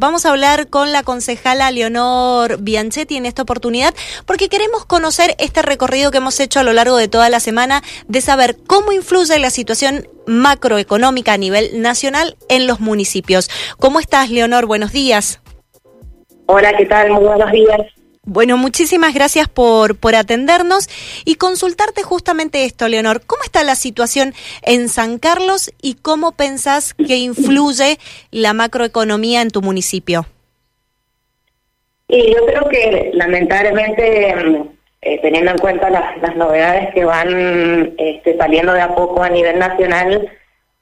Vamos a hablar con la concejala Leonor Bianchetti en esta oportunidad porque queremos conocer este recorrido que hemos hecho a lo largo de toda la semana de saber cómo influye la situación macroeconómica a nivel nacional en los municipios. ¿Cómo estás, Leonor? Buenos días. Hola, ¿qué tal? Muy buenos días. Bueno, muchísimas gracias por, por atendernos y consultarte justamente esto, Leonor. ¿Cómo está la situación en San Carlos y cómo pensás que influye la macroeconomía en tu municipio? Y yo creo que lamentablemente, eh, teniendo en cuenta las, novedades que van este, saliendo de a poco a nivel nacional,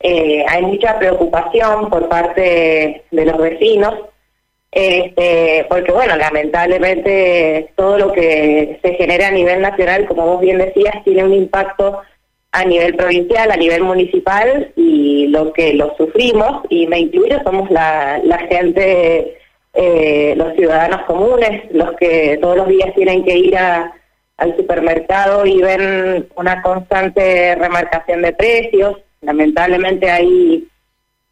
eh, hay mucha preocupación por parte de los vecinos este, porque bueno, lamentablemente todo lo que se genera a nivel nacional, como vos bien decías, tiene un impacto a nivel provincial, a nivel municipal y lo que lo sufrimos, y me incluyo, somos la, gente, eh, los ciudadanos comunes, los que todos los días tienen que ir a, al supermercado y ven una constante remarcación de precios, lamentablemente hay,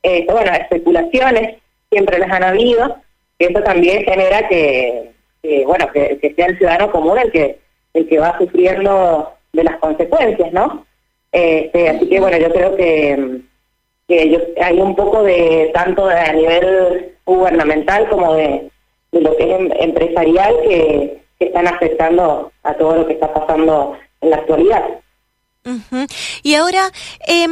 eh, bueno, especulaciones, siempre las han habido, eso también genera que, bueno, que, sea el ciudadano común el que, el que va sufriendo de las consecuencias, ¿no? Este, así que, bueno, yo creo que, que hay un poco de, tanto a nivel gubernamental como de, lo que es em, empresarial, que, están afectando a todo lo que está pasando en la actualidad. Y ahora, eh,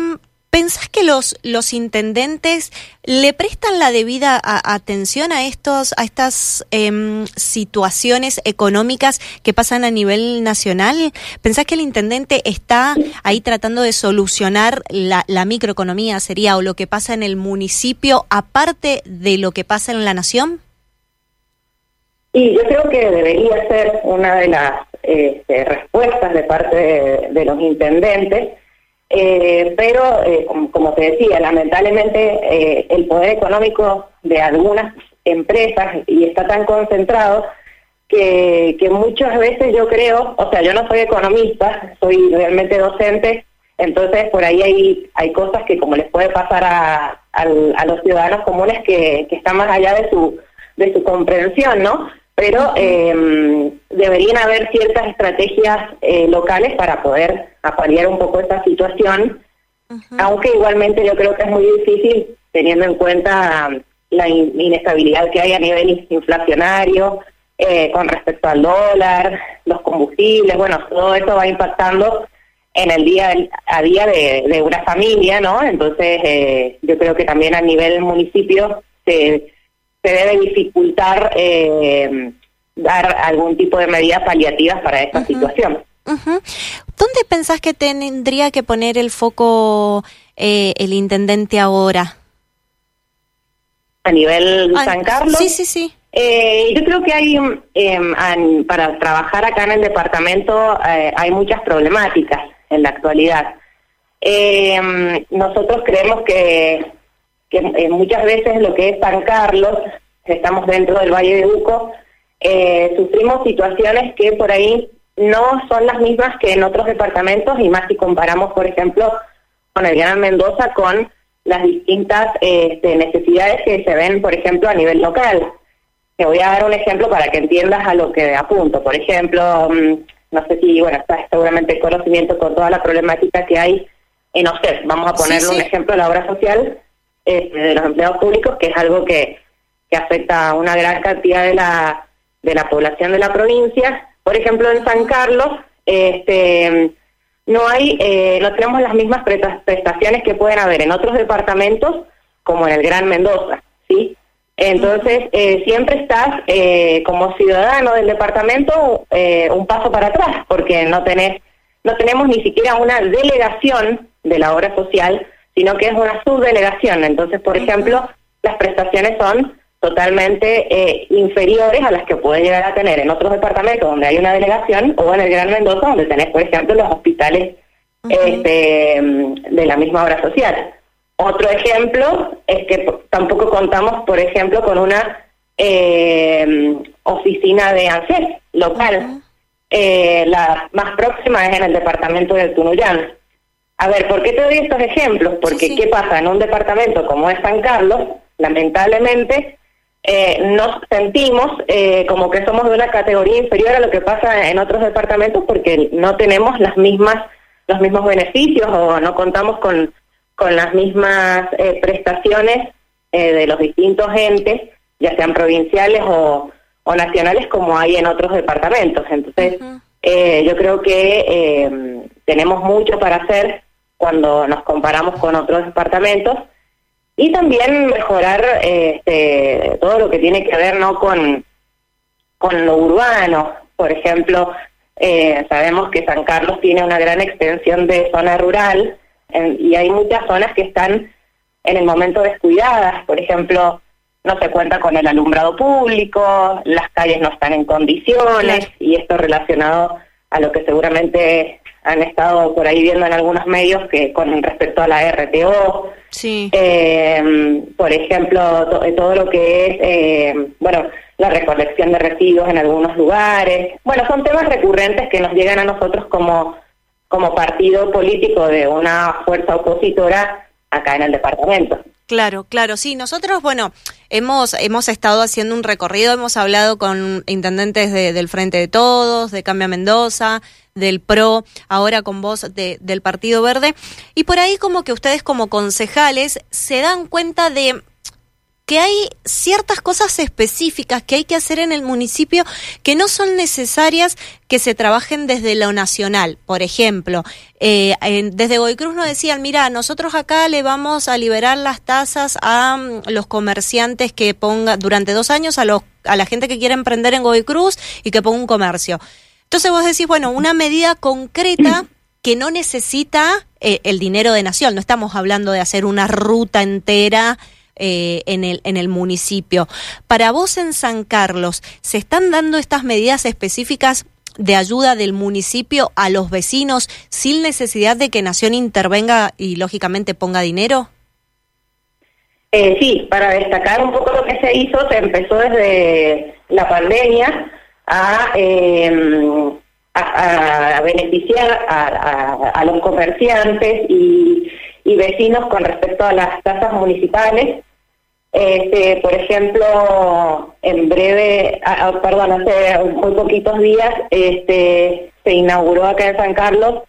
¿Pensás que los, los intendentes le prestan la debida atención a estos a estas em, situaciones económicas que pasan a nivel nacional? ¿Pensás que el intendente está ahí tratando de solucionar la, microeconomía, sería, o lo que pasa en el municipio, aparte de lo que pasa en la nación? Y yo creo que debería ser una de las este, respuestas de parte de los intendentes eh, pero, eh, como, te decía, lamentablemente eh, el poder económico de algunas empresas y está tan concentrado que, que muchas veces yo creo, o sea, yo no soy economista, soy realmente docente, entonces por ahí hay, hay cosas que como les puede pasar a, a, los ciudadanos comunes que, que están más allá de su, de su comprensión, ¿no? Pero eh, deberían haber ciertas estrategias eh, locales para poder apalear un poco esta situación, aunque igualmente yo creo que es muy difícil teniendo en cuenta la inestabilidad que hay a nivel inflacionario eh, con respecto al dólar, los combustibles, bueno, todo eso va impactando en el día a día de, de una familia, ¿no? Entonces, eh, yo creo que también a nivel municipio se se debe dificultar eh, dar algún tipo de medidas paliativas para esta situación. ¿Dónde pensás que tendría que poner el foco eh, el intendente ahora? A nivel ah, San Carlos. Sí, sí, sí. Eh, yo creo que hay, em, para trabajar acá en el departamento, hay muchas problemáticas en la actualidad. Em, nosotros creemos que que eh, muchas veces lo que es San Carlos, estamos dentro del Valle de Uco, eh, sufrimos situaciones que por ahí no son las mismas que en otros departamentos y más si comparamos, por ejemplo, con el Gran Mendoza con las distintas este, necesidades que se ven, por ejemplo, a nivel local. Te voy a dar un ejemplo para que entiendas a lo que apunto. Por ejemplo, mm, no sé si, bueno, estás seguramente conocimiento con toda la problemática que hay en OSEF. Vamos a ponerle un ejemplo, la obra social este, de los empleados públicos, que es algo que, que afecta a una gran cantidad de la, de la población de la provincia. Por ejemplo, en San Carlos, este, no hay, eh, no tenemos las mismas prestaciones que pueden haber en otros departamentos, como en el Gran Mendoza, ¿sí? Entonces, eh, siempre estás eh, como ciudadano del departamento un paso para atrás, porque no tenés, no tenemos ni siquiera una delegación de la obra social sino que es una subdelegación. Entonces, por ejemplo, las prestaciones son totalmente eh, inferiores a las que puede llegar a tener en otros departamentos donde hay una delegación o en el Gran Mendoza donde tenés, por ejemplo, los hospitales este, de la misma obra social. Otro ejemplo es que tampoco contamos, por ejemplo, con una eh, oficina de ANSES local. Eh, la más próxima es en el departamento de Tunuyán. A ver, ¿por qué te doy estos ejemplos? Porque ¿qué pasa? En un departamento como es San Carlos, lamentablemente, eh, nos sentimos eh, como que somos de una categoría inferior a lo que pasa en otros departamentos porque no tenemos las mismas los mismos beneficios o no contamos con, con las mismas eh, prestaciones de los distintos entes, ya sean provinciales o, o, nacionales como hay en otros departamentos. Entonces, yo creo que tenemos mucho para hacer cuando nos comparamos con otros departamentos y también mejorar este, todo lo que tiene que ver no con, con lo urbano. Por ejemplo, eh, sabemos que San Carlos tiene una gran extensión de zona rural y hay muchas zonas que están en el momento descuidadas. Por ejemplo, no se cuenta con el alumbrado público, las calles no están en condiciones y esto relacionado a lo que seguramente han estado por ahí viendo en algunos medios que con respecto a la RTO, sí. eh, por ejemplo, todo lo que es, eh, bueno, la recolección de residuos en algunos lugares. Bueno, son temas recurrentes que nos llegan a nosotros como, como partido político de una fuerza opositora acá en el departamento. Claro, claro, sí. Nosotros, bueno, hemos hemos estado haciendo un recorrido, hemos hablado con intendentes del Frente de Todos, de Cambia Mendoza, del PRO, ahora con voz del Partido Verde, y por ahí como que ustedes como concejales se dan cuenta de que hay ciertas cosas específicas que hay que hacer en el municipio que no son necesarias que se trabajen desde lo nacional. Por ejemplo, eh, desde Goicruz nos decían, mira, nosotros acá le vamos a liberar las tasas a mm, los comerciantes que ponga durante dos años a, los, a la gente que quiere emprender en Goicruz y que ponga un comercio. Entonces vos decís, bueno, una medida concreta que no necesita eh, el dinero de nación. No estamos hablando de hacer una ruta entera eh, en, el, en el municipio. Para vos en San Carlos, ¿se están dando estas medidas específicas de ayuda del municipio a los vecinos sin necesidad de que Nación intervenga y lógicamente ponga dinero? Eh, sí, para destacar un poco lo que se hizo, se empezó desde la pandemia a, em, a, beneficiar a, los comerciantes y, y, vecinos con respecto a las tasas municipales. Este, por ejemplo, en breve, perdón, hace muy poquitos días, este, se inauguró acá en San Carlos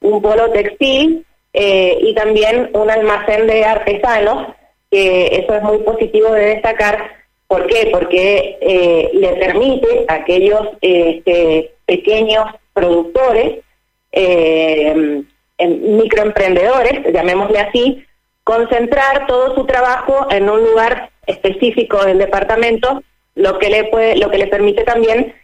un polo textil eh, y también un almacén de artesanos, que eso es muy positivo de destacar. ¿Por qué? Porque eh, le permite a aquellos este, pequeños productores, eh, microemprendedores, llamémosle así, concentrar todo su trabajo en un lugar específico del departamento, lo que le permite también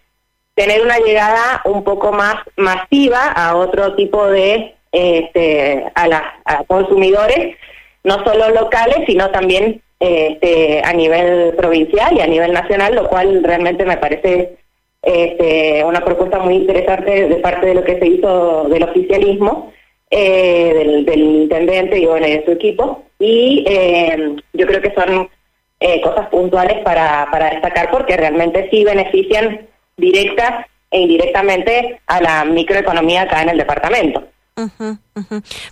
tener una llegada un poco más masiva a otro tipo de este, a consumidores, no solo locales, sino también este, a nivel provincial y a nivel nacional, lo cual realmente me parece este, una propuesta muy interesante de parte de lo que se hizo del oficialismo eh, del, intendente y bueno, de su equipo. Y eh, yo creo que son eh, cosas puntuales para, para destacar porque realmente sí benefician directa e indirectamente a la microeconomía acá en el departamento.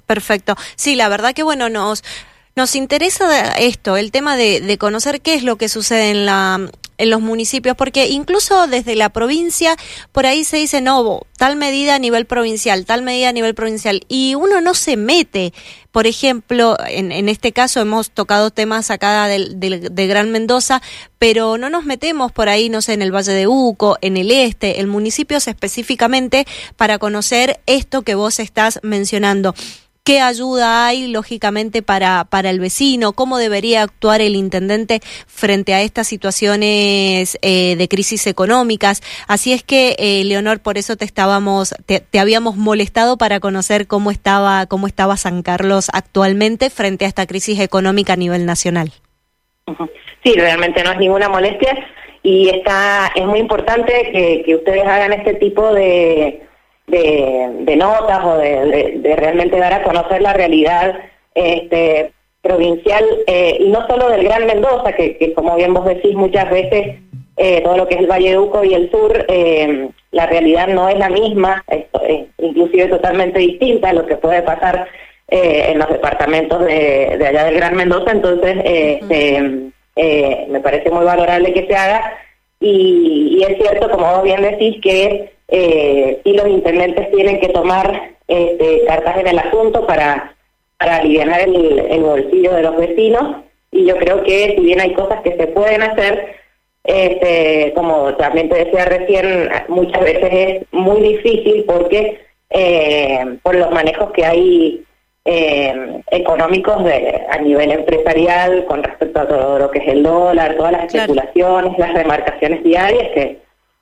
Perfecto. Sí, la verdad que bueno, nos, nos interesa esto, el tema de, de, conocer qué es lo que sucede en la en los municipios, porque incluso desde la provincia por ahí se dice, no, tal medida a nivel provincial, tal medida a nivel provincial, y uno no se mete. Por ejemplo, en, en este caso hemos tocado temas acá del, de Gran Mendoza, pero no nos metemos por ahí, no sé, en el Valle de Uco, en el este, en municipios específicamente, para conocer esto que vos estás mencionando qué ayuda hay, lógicamente, para, para el vecino, cómo debería actuar el intendente frente a estas situaciones eh, de crisis económicas. Así es que, eh, Leonor, por eso te estábamos, te, habíamos molestado para conocer cómo estaba, cómo estaba San Carlos actualmente frente a esta crisis económica a nivel nacional. Sí, realmente no es ninguna molestia y está, es muy importante que, que ustedes hagan este tipo de de, notas o de, realmente dar a conocer la realidad este, provincial eh, y no solo del Gran Mendoza, que, como bien vos decís muchas veces eh, todo lo que es el Valle de Uco y el sur, eh, la realidad no es la misma, es, inclusive totalmente distinta a lo que puede pasar en los departamentos de, allá del Gran Mendoza, entonces eh, me parece muy valorable que se haga. Y, es cierto, como vos bien decís, que eh, sí los intendentes tienen que tomar este, cartas en el asunto para, para aliviar el, el bolsillo de los vecinos. Y yo creo que si bien hay cosas que se pueden hacer, este, como también te decía recién, muchas veces es muy difícil porque eh, por los manejos que hay eh, económicos de, a nivel empresarial con respecto a todo lo que es el dólar, todas las especulaciones, las remarcaciones diarias que,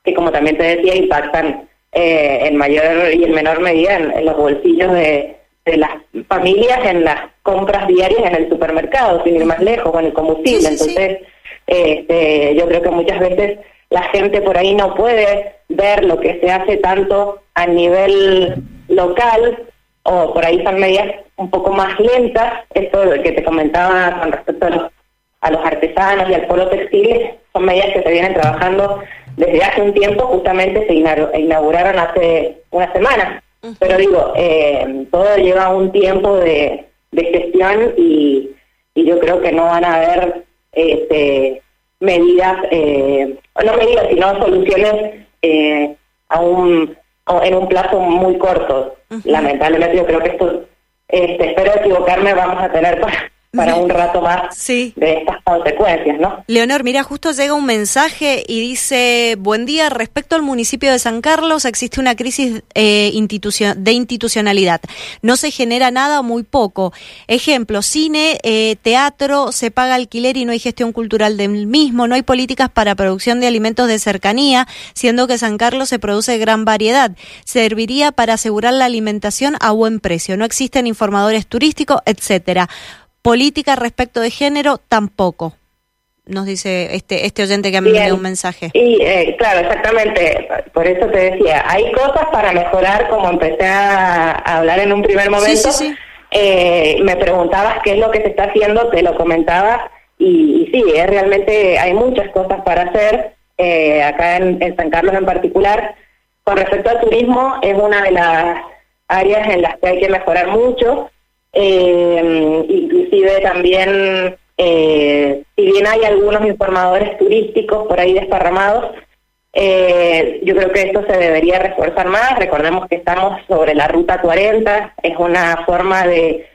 que como también te decía, impactan eh, en mayor y en menor medida en, los bolsillos de, las familias, en las compras diarias en el supermercado, sin ir más lejos, con el combustible. Entonces, este, yo creo que muchas veces la gente por ahí no puede ver lo que se hace tanto a nivel local o por ahí son medidas un poco más lentas. Esto que te comentaba con respecto a los, a los artesanos y al polo textil son medidas que se vienen trabajando desde hace un tiempo, justamente se inauguraron hace una semana. Pero digo, eh, todo lleva un tiempo de, de gestión y, y yo creo que no van a haber este, medidas, eh, no medidas, sino soluciones eh, a un, en un plazo muy corto. Lamentablemente yo creo que esto, este, espero equivocarme, vamos a tener para, para un rato más de estas consecuencias, ¿no? Leonor, mira, justo llega un mensaje y dice, buen día, respecto al municipio de San Carlos existe una crisis eh, de institucionalidad. No se genera nada o muy poco. Ejemplo, cine, eh, teatro, se paga alquiler y no hay gestión cultural del mismo, no hay políticas para producción de alimentos de cercanía, siendo que San Carlos se produce gran variedad. Serviría para asegurar la alimentación a buen precio. No existen informadores turísticos, etcétera. Política respecto de género, tampoco. Nos dice este este oyente que me envió un mensaje. Y eh, claro, exactamente. Por eso te decía, hay cosas para mejorar, como empecé a, hablar en un primer momento. Eh, me preguntabas qué es lo que se está haciendo, te lo comentaba. Y, sí, eh, realmente hay muchas cosas para hacer, acá en San Carlos en particular. Con respecto al turismo, es una de las áreas en las que hay que mejorar mucho eh, inclusive también, eh, si bien hay algunos informadores turísticos por ahí desparramados, eh, yo creo que esto se debería reforzar más. Recordemos que estamos sobre la ruta 40, es una forma de,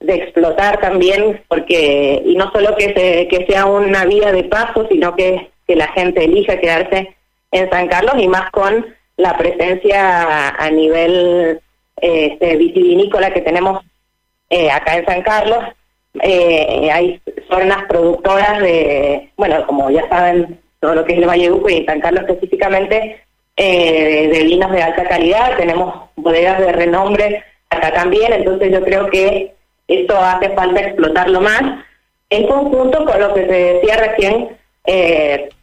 de explotar también, porque y no solo que, se, que sea una vía de paso, sino que, que la gente elija quedarse en San Carlos y más con la presencia a, nivel este, vitivinícola que tenemos eh, acá en San Carlos. Eh, hay zonas productoras de, bueno, como ya saben, todo lo que es el Valle Uco y San Carlos específicamente, eh, de vinos de alta calidad. Tenemos bodegas de renombre acá también, entonces yo creo que esto hace falta explotarlo más, en conjunto con lo que te decía recién,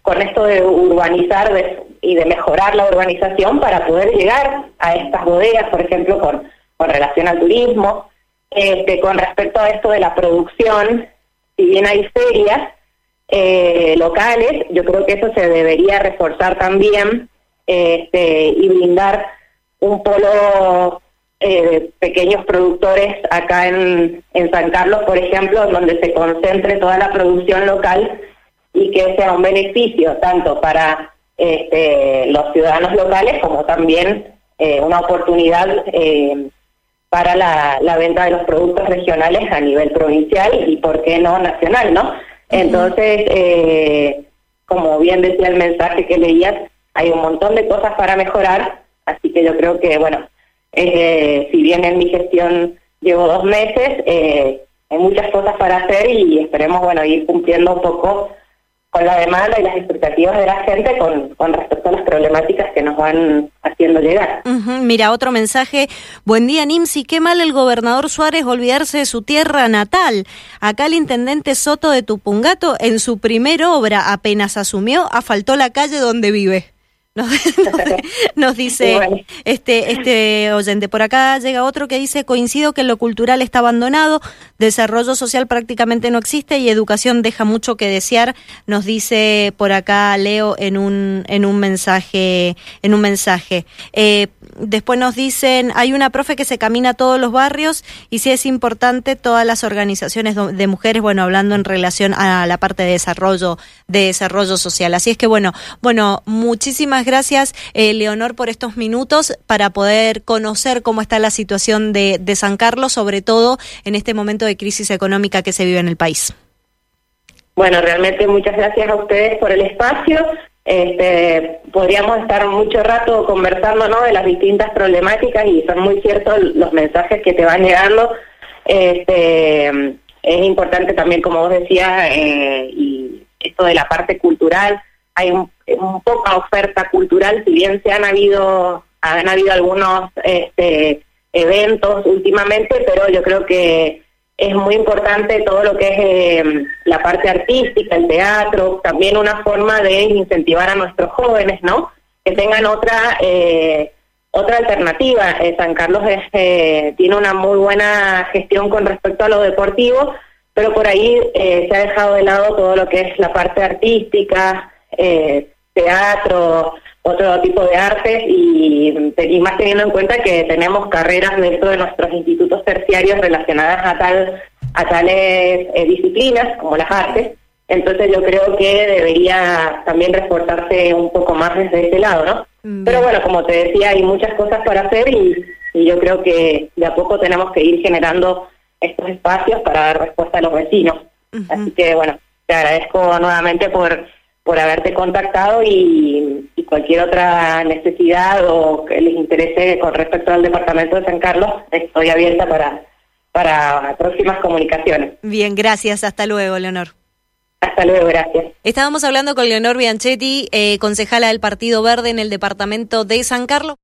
con esto de urbanizar y de mejorar la urbanización para poder llegar a estas bodegas, por ejemplo, con, con relación al turismo, este, con respecto a esto de la producción, si bien hay ferias eh, locales, yo creo que eso se debería reforzar también este, y brindar un polo eh, de pequeños productores acá en, en San Carlos, por ejemplo, donde se concentre toda la producción local y que sea un beneficio tanto para este, los ciudadanos locales como también eh, una oportunidad para la, venta de los productos regionales a nivel provincial y, por qué no, nacional, ¿no? Entonces, eh, como bien decía el mensaje que leías, hay un montón de cosas para mejorar, así que yo creo que, bueno, eh, si bien en mi gestión llevo dos meses, eh, hay muchas cosas para hacer y esperemos, bueno, ir cumpliendo un poco con la demanda y las expectativas de la gente con, con respecto a las problemáticas que nos van haciendo llegar. Mira, otro mensaje. Buen día, Nimsi. Qué mal el gobernador Suárez olvidarse de su tierra natal. Acá el intendente Soto de Tupungato, en su primera obra, apenas asumió, asfaltó la calle donde vive. Nos, dice este, este oyente. Por acá llega otro que dice, coincido que lo cultural está abandonado, desarrollo social prácticamente no existe y educación deja mucho que desear, nos dice por acá Leo en un, en un mensaje. En un mensaje. Eh, después nos dicen, hay una profe que se camina a todos los barrios y si es importante todas las organizaciones de mujeres, bueno, hablando en relación a la parte de desarrollo, de desarrollo social. Así es que bueno, bueno, muchísimas gracias, eh, Leonor, por estos minutos para poder conocer cómo está la situación de, San Carlos, sobre todo en este momento de crisis económica que se vive en el país. Bueno, realmente muchas gracias a ustedes por el espacio. Este, podríamos estar mucho rato conversando ¿no? de las distintas problemáticas y son muy ciertos los mensajes que te van llegando. Este, es importante también, como vos decías, eh, y esto de la parte cultural, hay un, poca oferta cultural, si bien se han habido, han habido algunos este, eventos últimamente, pero yo creo que es muy importante todo lo que es eh, la parte artística, el teatro, también una forma de incentivar a nuestros jóvenes, ¿no? Que tengan otra eh, otra alternativa. San Carlos tiene una muy buena gestión con respecto a lo deportivo, pero por ahí se ha dejado de lado todo lo que es la parte artística, eh, teatro, otro tipo de artes y, más teniendo en cuenta que tenemos carreras dentro de nuestros institutos terciarios relacionadas a tal a tales eh, disciplinas como las artes. Entonces yo creo que debería también reforzarse un poco más desde ese lado, ¿no? Mm, Pero bueno, como te decía, hay muchas cosas para hacer y, yo creo que de a poco tenemos que ir generando estos espacios para dar respuesta a los vecinos. Así que bueno, te agradezco nuevamente por por haberte contactado y, cualquier otra necesidad o que les interese con respecto al Departamento de San Carlos, estoy abierta para, para próximas comunicaciones. Bien, gracias. Hasta luego, Leonor. Hasta luego, gracias. Estábamos hablando con Leonor Bianchetti, eh, concejala del Partido Verde en el Departamento de San Carlos.